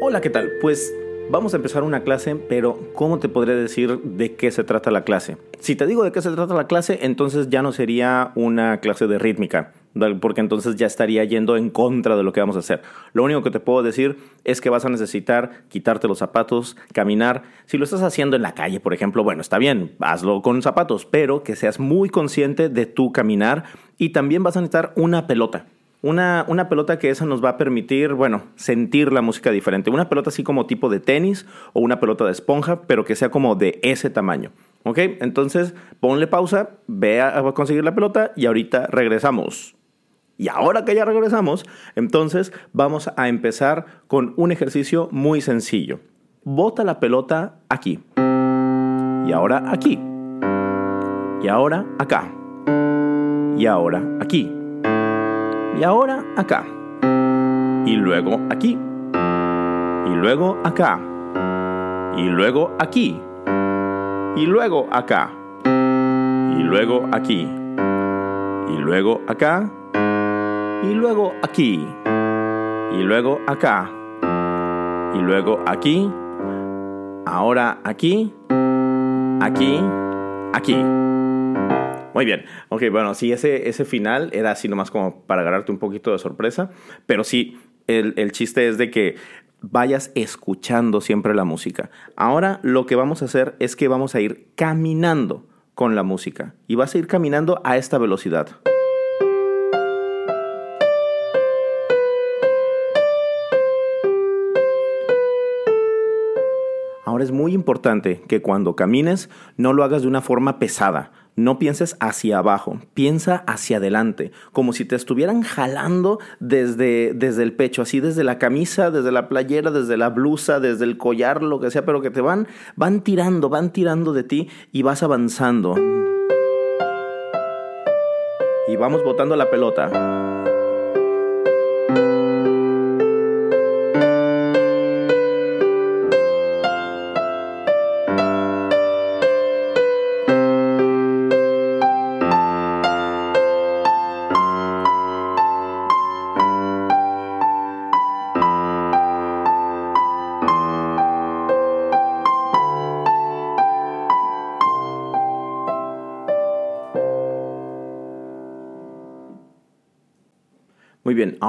Hola, ¿qué tal? Pues vamos a empezar una clase, pero ¿cómo te podré decir de qué se trata la clase? Si te digo de qué se trata la clase, entonces ya no sería una clase de rítmica, porque entonces ya estaría yendo en contra de lo que vamos a hacer. Lo único que te puedo decir es que vas a necesitar quitarte los zapatos, caminar. Si lo estás haciendo en la calle, por ejemplo, bueno, está bien, hazlo con zapatos, pero que seas muy consciente de tu caminar y también vas a necesitar una pelota. Una, una, pelota que esa nos va a permitir, bueno, sentir la música diferente. Una pelota así como tipo de tenis o una pelota de esponja, pero que sea como de ese tamaño. ¿Ok? Entonces, ponle pausa, ve a conseguir la pelota y ahorita regresamos. Y ahora que ya regresamos, entonces vamos a empezar con un ejercicio muy sencillo. Bota la pelota aquí. Y ahora aquí. Y ahora acá. Y ahora aquí y ahora acá. Y luego aquí. Y luego acá. Y luego aquí. Y luego acá. Y luego aquí. Y luego acá. Y luego aquí. Y luego acá. Y luego aquí. Ahora aquí. Aquí. Aquí. Muy bien. Ok, bueno, sí, ese, ese final era así nomás como para agarrarte un poquito de sorpresa, pero sí, el, el chiste es de que vayas escuchando siempre la música. Ahora lo que vamos a hacer es que vamos a ir caminando con la música y vas a ir caminando a esta velocidad. Es muy importante que cuando camines no lo hagas de una forma pesada. No pienses hacia abajo, piensa hacia adelante, como si te estuvieran jalando desde, desde el pecho, así desde la camisa, desde la playera, desde la blusa, desde el collar, lo que sea, pero que te van, van tirando, van tirando de ti y vas avanzando. Y vamos botando la pelota.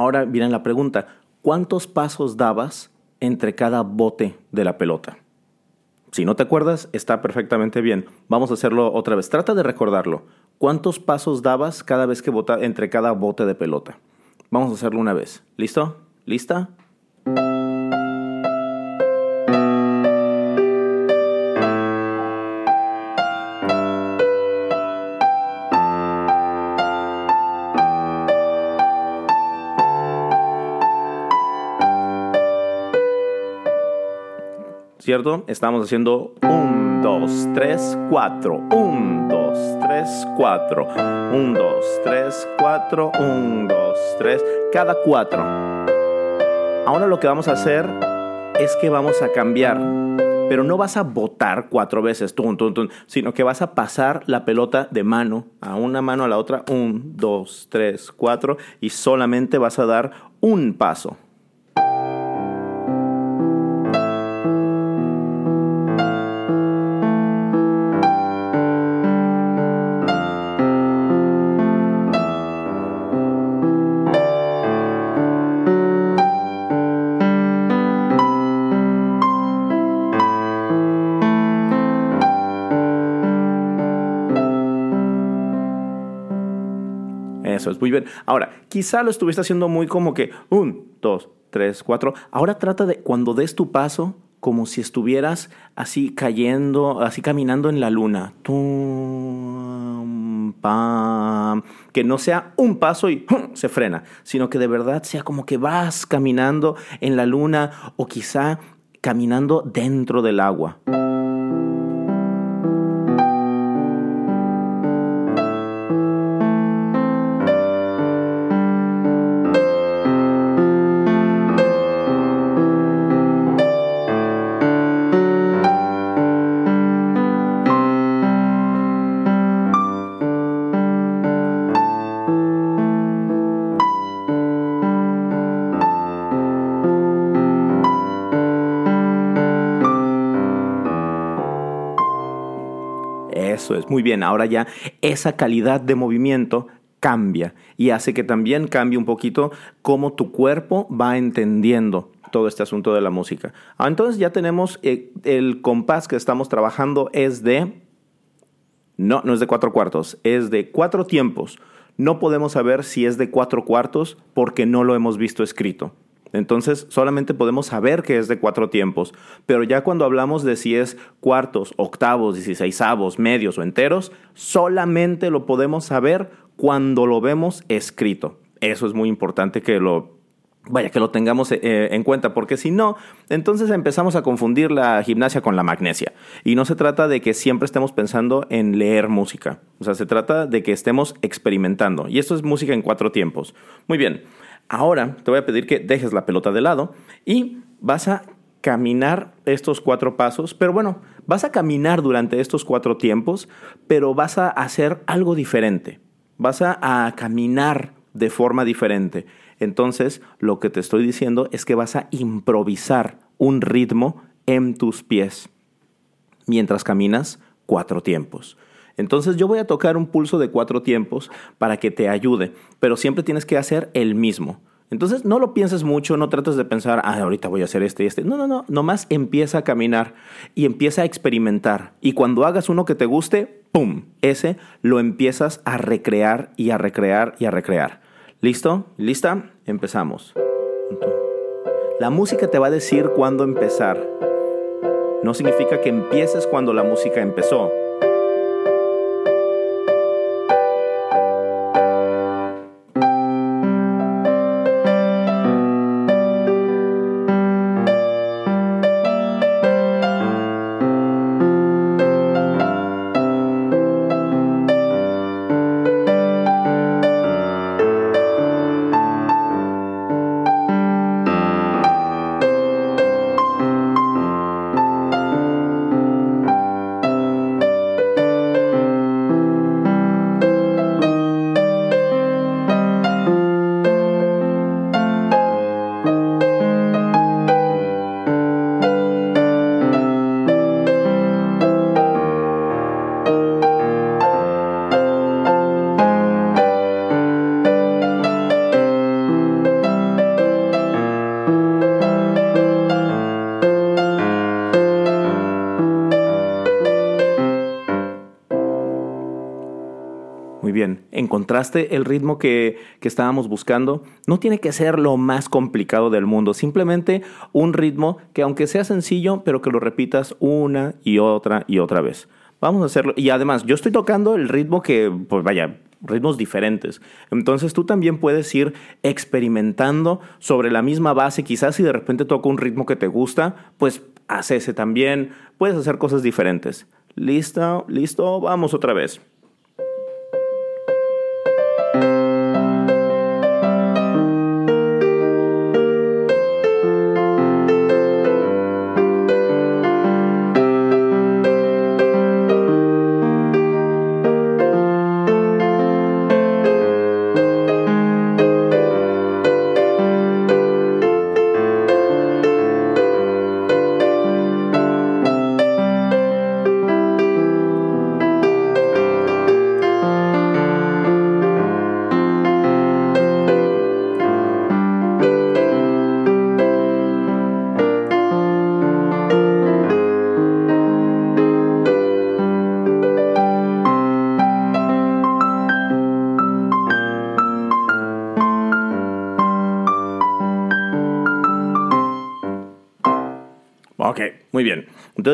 Ahora viene la pregunta, ¿cuántos pasos dabas entre cada bote de la pelota? Si no te acuerdas, está perfectamente bien. Vamos a hacerlo otra vez. Trata de recordarlo. ¿Cuántos pasos dabas cada vez que bota entre cada bote de pelota? Vamos a hacerlo una vez. ¿Listo? ¿Lista? ¿Cierto? Estamos haciendo 1, 2, 3, 4, 1, 2, 3, 4, 1, 2, 3, 4, 1, 2, 3, cada 4. Ahora lo que vamos a hacer es que vamos a cambiar, pero no vas a botar cuatro veces, tum, tum, tum, sino que vas a pasar la pelota de mano a una mano a la otra, 1, 2, 3, 4, y solamente vas a dar un paso. Muy bien. Ahora, quizá lo estuviste haciendo muy como que un, dos, tres, cuatro. Ahora trata de cuando des tu paso, como si estuvieras así cayendo, así caminando en la luna. Que no sea un paso y se frena, sino que de verdad sea como que vas caminando en la luna o quizá caminando dentro del agua. Eso es, muy bien. Ahora ya esa calidad de movimiento cambia y hace que también cambie un poquito cómo tu cuerpo va entendiendo todo este asunto de la música. Ah, entonces ya tenemos eh, el compás que estamos trabajando es de... No, no es de cuatro cuartos, es de cuatro tiempos. No podemos saber si es de cuatro cuartos porque no lo hemos visto escrito. Entonces solamente podemos saber que es de cuatro tiempos, pero ya cuando hablamos de si es cuartos, octavos, dieciséisavos, medios o enteros, solamente lo podemos saber cuando lo vemos escrito. Eso es muy importante que lo vaya, que lo tengamos eh, en cuenta, porque si no, entonces empezamos a confundir la gimnasia con la magnesia. Y no se trata de que siempre estemos pensando en leer música, o sea, se trata de que estemos experimentando. Y esto es música en cuatro tiempos. Muy bien, ahora te voy a pedir que dejes la pelota de lado y vas a caminar estos cuatro pasos, pero bueno, vas a caminar durante estos cuatro tiempos, pero vas a hacer algo diferente. Vas a, caminar de forma diferente. Entonces, lo que te estoy diciendo es que vas a improvisar un ritmo en tus pies mientras caminas cuatro tiempos. Entonces yo voy a tocar un pulso de cuatro tiempos para que te ayude, pero siempre tienes que hacer el mismo. Entonces no lo pienses mucho, no trates de pensar, ah, ahorita voy a hacer este y este. No, no, no, nomás empieza a caminar y empieza a experimentar. Y cuando hagas uno que te guste, ¡pum! Ese lo empiezas a recrear y a recrear y a recrear. ¿Listo? ¿Lista? Empezamos. La música te va a decir cuándo empezar. No significa que empieces cuando la música empezó. Encontraste el ritmo que, que, estábamos buscando, no tiene que ser lo más complicado del mundo, simplemente un ritmo que aunque sea sencillo, pero que lo repitas una y otra y otra vez. Vamos a hacerlo. Y además, yo estoy tocando el ritmo que, pues vaya, ritmos diferentes. Entonces tú también puedes ir experimentando sobre la misma base. Quizás si de repente toco un ritmo que te gusta, pues haz ese también. Puedes hacer cosas diferentes. ¿Listo? ¿Listo? Vamos otra vez.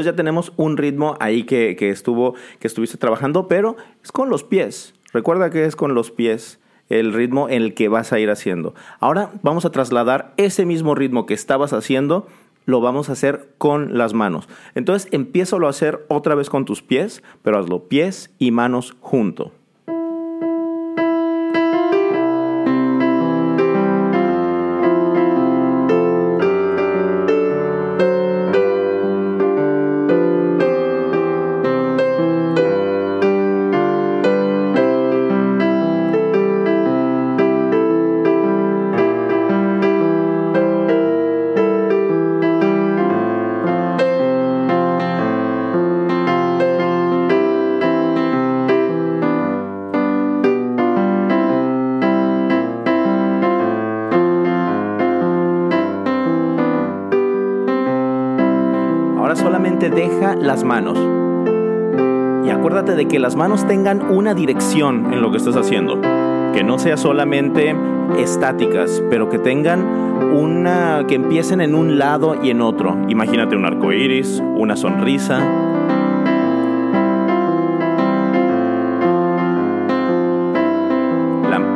Ya tenemos un ritmo ahí que, estuvo, que estuviste trabajando, pero es con los pies. Recuerda que es con los pies el ritmo en el que vas a ir haciendo. Ahora vamos a trasladar ese mismo ritmo que estabas haciendo, lo vamos a hacer con las manos. Entonces empieza a hacer otra vez con tus pies, pero hazlo pies y manos juntos. Las manos. Y acuérdate de que las manos tengan una dirección en lo que estás haciendo. Que no sea solamente estáticas, pero que tengan una. que empiecen en un lado y en otro. Imagínate un arco iris, una sonrisa,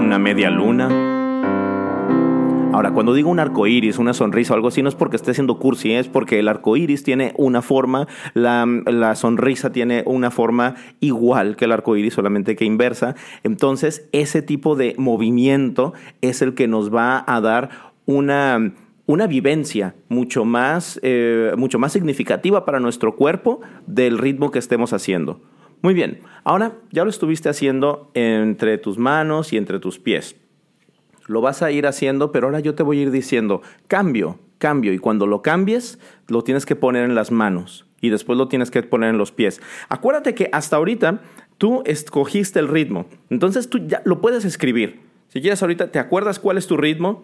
una media luna. Ahora, cuando digo un arco iris, una sonrisa o algo así, no es porque esté siendo cursi, es porque el arco iris tiene una forma, la, la sonrisa tiene una forma igual que el arco iris, solamente que inversa. Entonces, ese tipo de movimiento es el que nos va a dar una una vivencia mucho más, eh, mucho más significativa para nuestro cuerpo del ritmo que estemos haciendo. Muy bien, ahora ya lo estuviste haciendo entre tus manos y entre tus pies lo vas a ir haciendo, pero ahora yo te voy a ir diciendo, cambio, cambio, y cuando lo cambies, lo tienes que poner en las manos y después lo tienes que poner en los pies. Acuérdate que hasta ahorita tú escogiste el ritmo, entonces tú ya lo puedes escribir. Si quieres ahorita, ¿te acuerdas cuál es tu ritmo?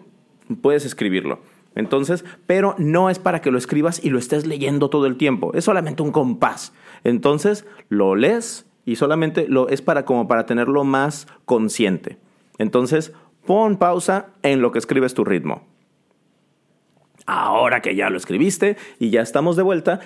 Puedes escribirlo. Entonces, pero no es para que lo escribas y lo estés leyendo todo el tiempo, es solamente un compás. Entonces, lo lees y solamente lo es para como para tenerlo más consciente. Entonces, Pon pausa en lo que escribes tu ritmo. Ahora que ya lo escribiste y ya estamos de vuelta,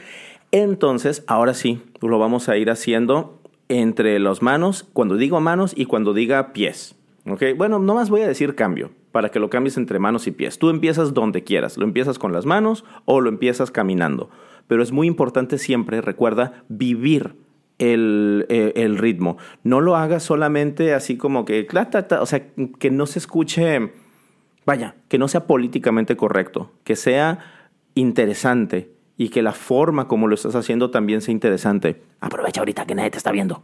entonces ahora sí, lo vamos a ir haciendo entre las manos, cuando digo manos y cuando diga pies. ¿Ok? Bueno, nomás voy a decir cambio, para que lo cambies entre manos y pies. Tú empiezas donde quieras, lo empiezas con las manos o lo empiezas caminando. Pero es muy importante siempre, recuerda, vivir eh, el, ritmo. No lo hagas solamente así como que, o sea, que no se escuche, vaya, que no sea políticamente correcto, que sea interesante y que la forma como lo estás haciendo también sea interesante. Aprovecha ahorita que nadie te está viendo.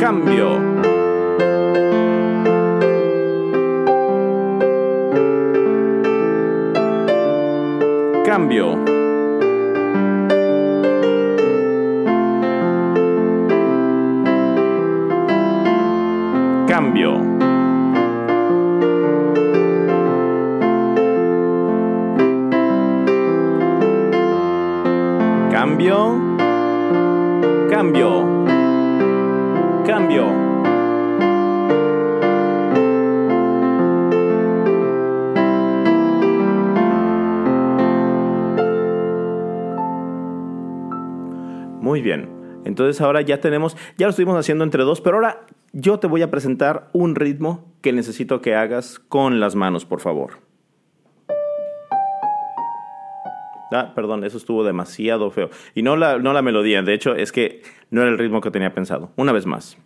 Cambio. Cambio. Cambio. Cambio. Cambio. Cambio. Muy bien. Entonces ahora ya tenemos, ya lo estuvimos haciendo entre dos, pero ahora yo te voy a presentar un ritmo que necesito que hagas con las manos, por favor. Ah, perdón, eso estuvo demasiado feo. Y no la, no la melodía, de hecho es que no era el ritmo que tenía pensado. Una vez más.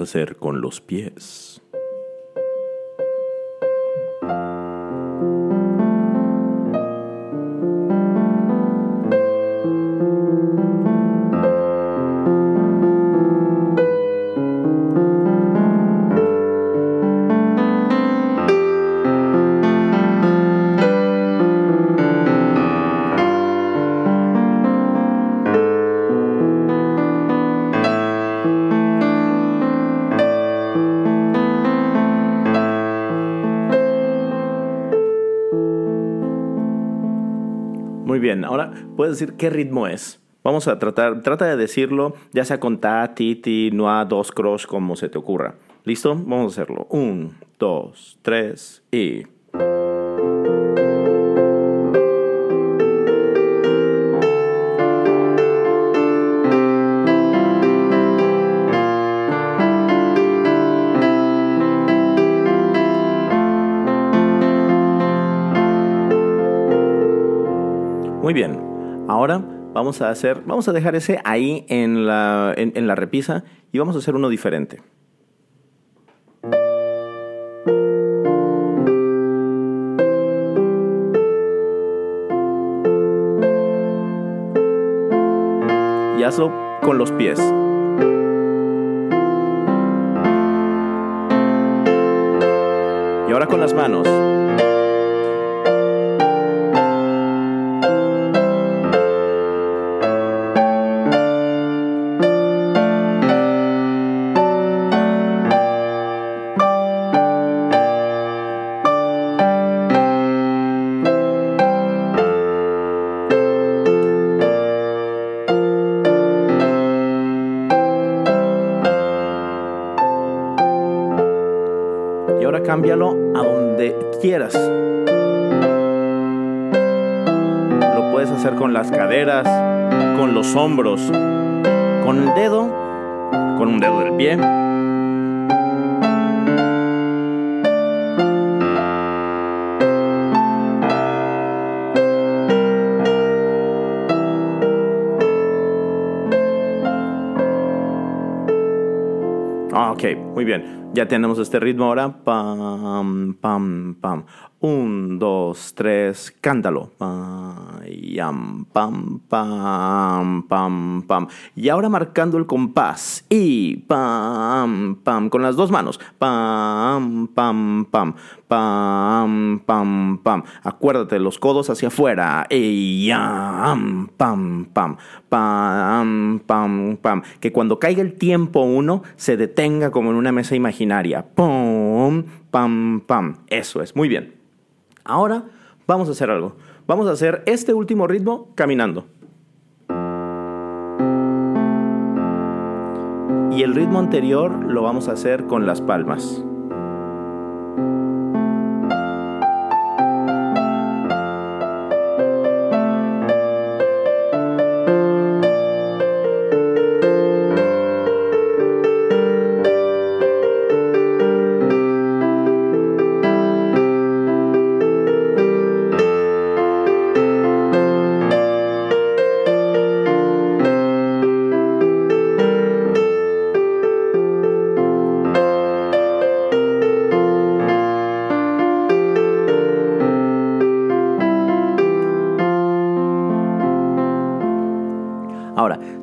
Hacer con los pies. puedes decir qué ritmo es. Vamos a tratar, trata de decirlo, ya sea con ta, ti, ti, noa, dos, cross, como se te ocurra. ¿Listo? Vamos a hacerlo. Un, dos, tres y... Muy bien, Vamos a hacer, vamos a dejar ese ahí en la, en la repisa y vamos a hacer uno diferente. Y hazlo con los pies. Y ahora con las manos. Pie. Ah, ok, muy bien. Ya tenemos este ritmo ahora. Pam, pam, pam. Un, dos, tres, cántalo. Pam, pam, pam, pam, pam. Y ahora marcando el compás. Y pam, pam, con las dos manos. Pam, pam, pam, pam, pam, pam. Acuérdate, los codos hacia afuera. Y pam, pam, pam, pam, pam, pam. Que cuando caiga el tiempo uno, se detenga como en una mesa imaginaria. Pum, pam, pam. Eso es, muy bien. Ahora vamos a hacer algo. Vamos a hacer este último ritmo caminando. Y el ritmo anterior lo vamos a hacer con las palmas.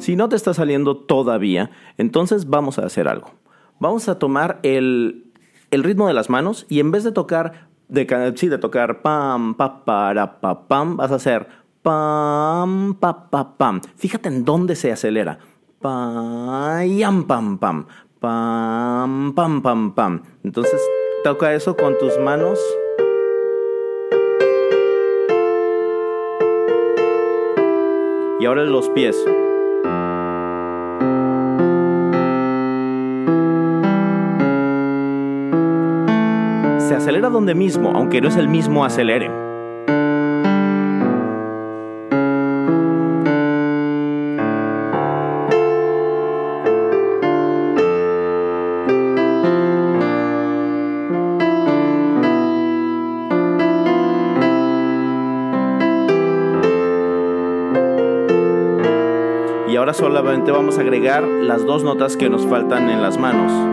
Si no te está saliendo todavía, entonces vamos a hacer algo. Vamos a tomar el, ritmo de las manos y en vez de tocar, de, sí, de tocar pam, pa, para, pa, pam, vas a hacer pam, pa, pa, pam. Fíjate en dónde se acelera. Pam, pam, pam, pam, pam, pam, pam. Entonces toca eso con tus manos. Y ahora los pies. Acelera donde mismo, aunque no es el mismo acelere. Y ahora solamente vamos a agregar las dos notas que nos faltan en las manos.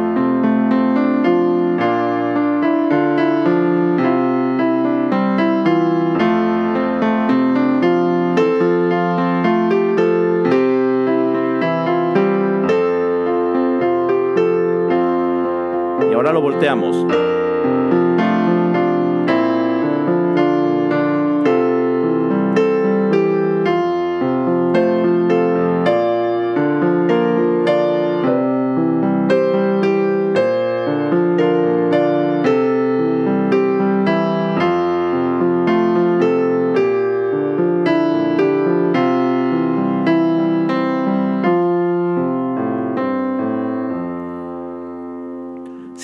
Lo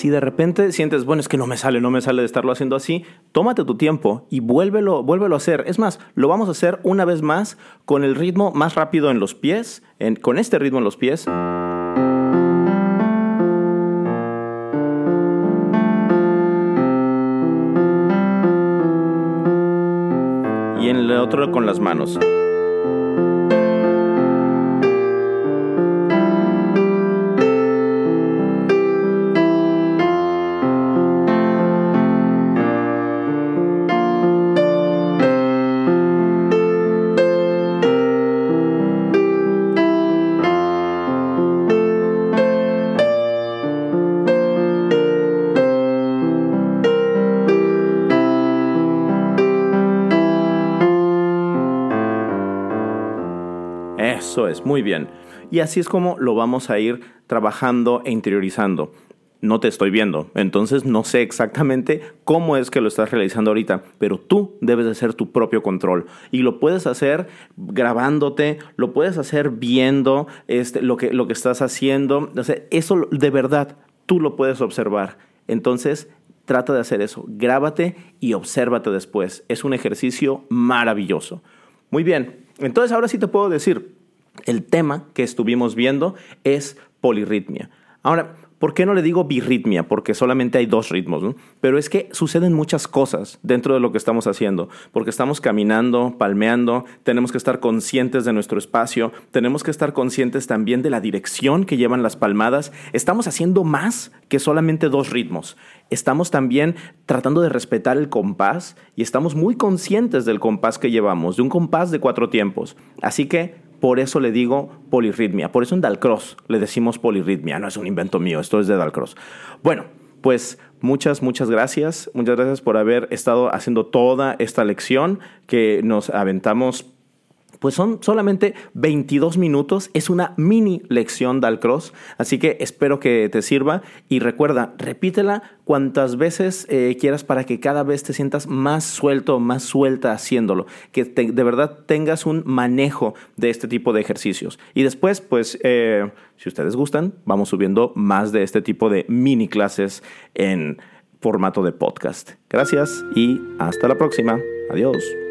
Si de repente sientes, bueno, es que no me sale, no me sale de estarlo haciendo así, tómate tu tiempo y vuélvelo, a hacer. Es más, lo vamos a hacer una vez más con el ritmo más rápido en los pies, con este ritmo en los pies. Y en otro con las manos. Eso es, muy bien. Y así es como lo vamos a ir trabajando e interiorizando. No te estoy viendo, entonces no sé exactamente cómo es que lo estás realizando ahorita, pero tú debes de ser tu propio control y lo puedes hacer grabándote, lo puedes hacer viendo este, lo, que, lo que estás haciendo, eso de verdad tú lo puedes observar. Entonces, trata de hacer eso, grábate y obsérvate después. Es un ejercicio maravilloso. Muy bien, entonces ahora sí te puedo decir, el tema que estuvimos viendo es polirritmia. Ahora, ¿por qué no le digo birritmia? Porque solamente hay dos ritmos, pero es que suceden muchas cosas dentro de lo que estamos haciendo, porque estamos caminando, palmeando, tenemos que estar conscientes de nuestro espacio, tenemos que estar conscientes también de la dirección que llevan las palmadas, estamos haciendo más que solamente dos ritmos. Estamos también tratando de respetar el compás y estamos muy conscientes del compás que llevamos, de un compás de cuatro tiempos. Así que por eso le digo polirritmia. Por eso en Dalcross le decimos polirritmia. No es un invento mío, esto es de Dalcross. Bueno, pues muchas, muchas gracias. Muchas gracias por haber estado haciendo toda esta lección que nos aventamos pues son solamente 22 minutos, es una mini lección de Alcross, así que espero que te sirva y recuerda, repítela cuantas veces eh, quieras para que cada vez te sientas más suelto, más suelta haciéndolo, que de verdad tengas un manejo de este tipo de ejercicios. Y después, pues, eh, si ustedes gustan, vamos subiendo más de este tipo de mini clases en formato de podcast. Gracias y hasta la próxima. Adiós.